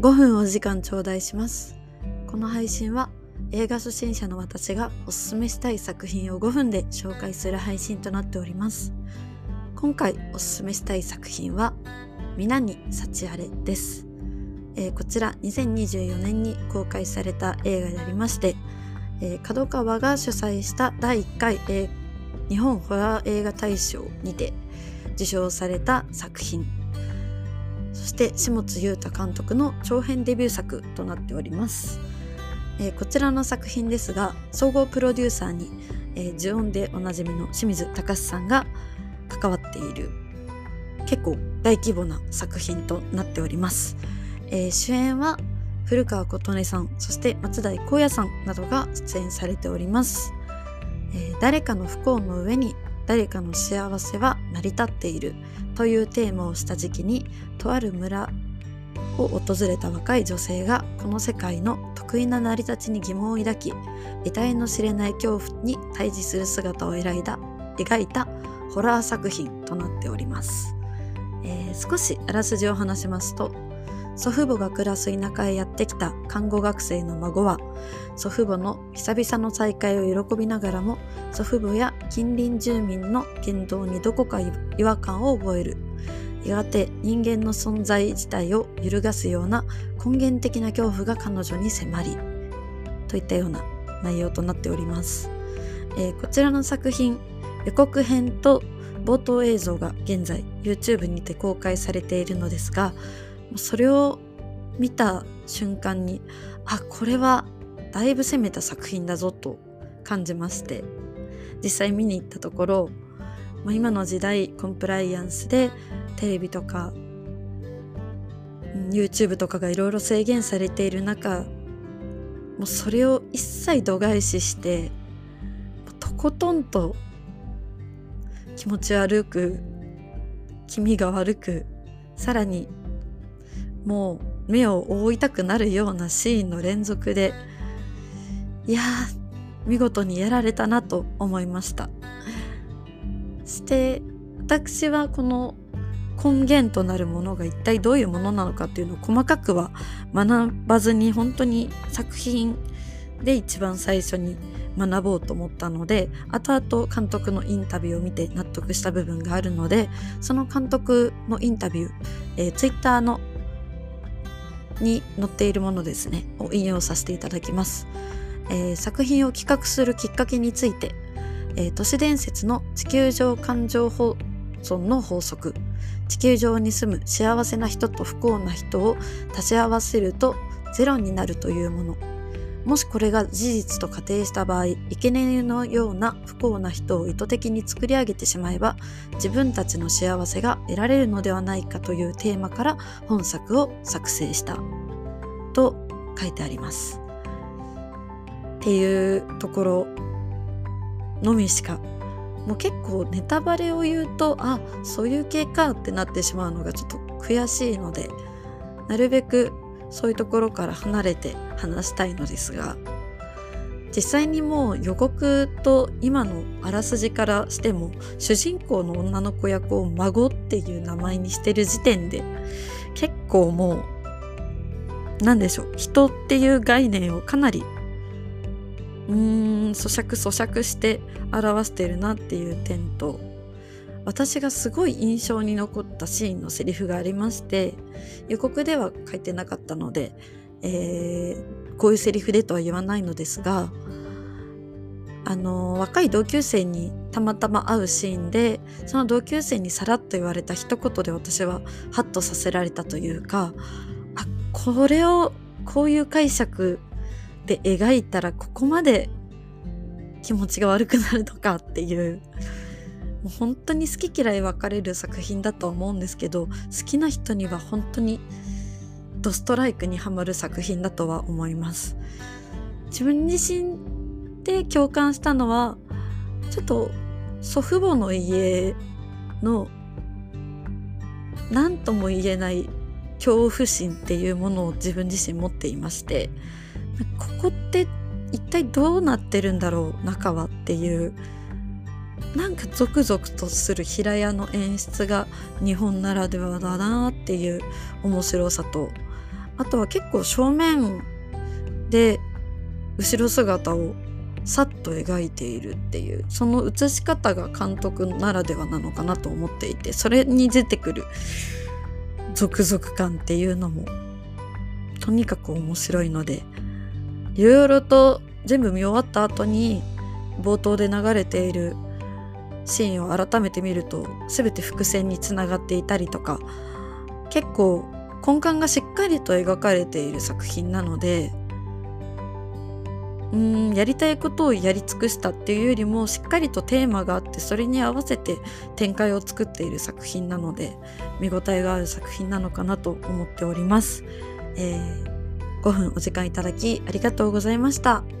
5分お時間頂戴します。この配信は映画初心者の私がおすすめしたい作品を5分で紹介する配信となっております。今回おすすめしたい作品は皆に幸あれです、えー、こちら2024年に公開された映画でありましてえー、川が主催した第1回、えー、日本ホラー映画大賞にて受賞された作品して下津裕太監督の長編デビュー作となっております、えー、こちらの作品ですが総合プロデューサーに、えー、呪音でおなじみの清水隆さんが関わっている結構大規模な作品となっております、えー、主演は古川琴音さんそして松代光也さんなどが出演されております、えー、誰かの不幸の上に誰かの幸せは成り立っているというテーマをした時期にとある村を訪れた若い女性がこの世界の得意な成り立ちに疑問を抱き得体の知れない恐怖に対峙する姿を描いた描いたホラー作品となっております、えー、少しあらすじを話しますと祖父母が暮らす田舎へやってきた看護学生の孫は祖父母の久々の再会を喜びながらも祖父母や近隣住民の言動にどこか違和感を覚える。やがて人間の存在自体を揺るがすような根源的な恐怖が彼女に迫りといったような内容となっております、えー、こちらの作品予告編と冒頭映像が現在 YouTube にて公開されているのですがそれを見た瞬間にあこれはだいぶ攻めた作品だぞと感じまして実際見に行ったところまあ今の時代コンプライアンスでテレビとか YouTube とかがいろいろ制限されている中もうそれを一切度外視してとことんと気持ち悪く気味が悪くさらにもう目を覆いたくなるようなシーンの連続でいや見事にやられたなと思いました。して私はこの根源となるものが一体どういうものなのかっていうのを細かくは学ばずに本当に作品で一番最初に学ぼうと思ったので後々監督のインタビューを見て納得した部分があるのでその監督のインタビュー、えー、ツイッターのに載っているものですね。を引用させていただきます、えー、作品を企画するきっかけについて、えー、都市伝説の地球上感情保存の法則。地球上に住む幸せな人と不幸な人を足し合わせるとゼロになるというもの。もしこれが事実と仮定した場合生贄のような不幸な人を意図的に作り上げてしまえば自分たちの幸せが得られるのではないかというテーマから本作を作成したと書いてあります。っていうところのみしかもう結構ネタバレを言うとあそういう系かってなってしまうのがちょっと悔しいのでなるべくそういうところから離れて話したいのですが実際にもう予告と今のあらすじからしても主人公の女の子役を孫っていう名前にしてる時点で結構もう何でしょう人っていう概念をかなりうーん咀嚼咀嚼して表してるなっていう点と私がすごい印象に残ったシーンのセリフがありまして予告では書いてなかったので、えー、こういうセリフでとは言わないのですがあの若い同級生にたまたま会うシーンでその同級生にさらっと言われた一言で私はハッとさせられたというかあこれをこういう解釈で描いたらここまで気持ちが悪くなるのかっていうもう本当に好き嫌い分かれる作品だと思うんですけど好きな人には本当にドストライクにはまる作品だとは思います。自分自身で共感したのはちょっと祖父母の家の何とも言えない恐怖心っていうものを自分自身持っていましてここって一体どうなってるんだろう中はっていうなんかゾクゾクとする平屋の演出が日本ならではだなっていう面白さとあとは結構正面で後ろ姿をさっと描いているっていうその写し方が監督ならではなのかなと思っていてそれに出てくる続々感っていうのもとにかく面白いのでいろいろと全部見終わった後に冒頭で流れているシーンを改めて見ると全て伏線につながっていたりとか結構根幹がしっかりと描かれている作品なのでうんやりたいことをやり尽くしたっていうよりもしっかりとテーマがあってそれに合わせて展開を作っている作品なので見応えがある作品なのかなと思っております、えー、5分お時間いただきありがとうございました。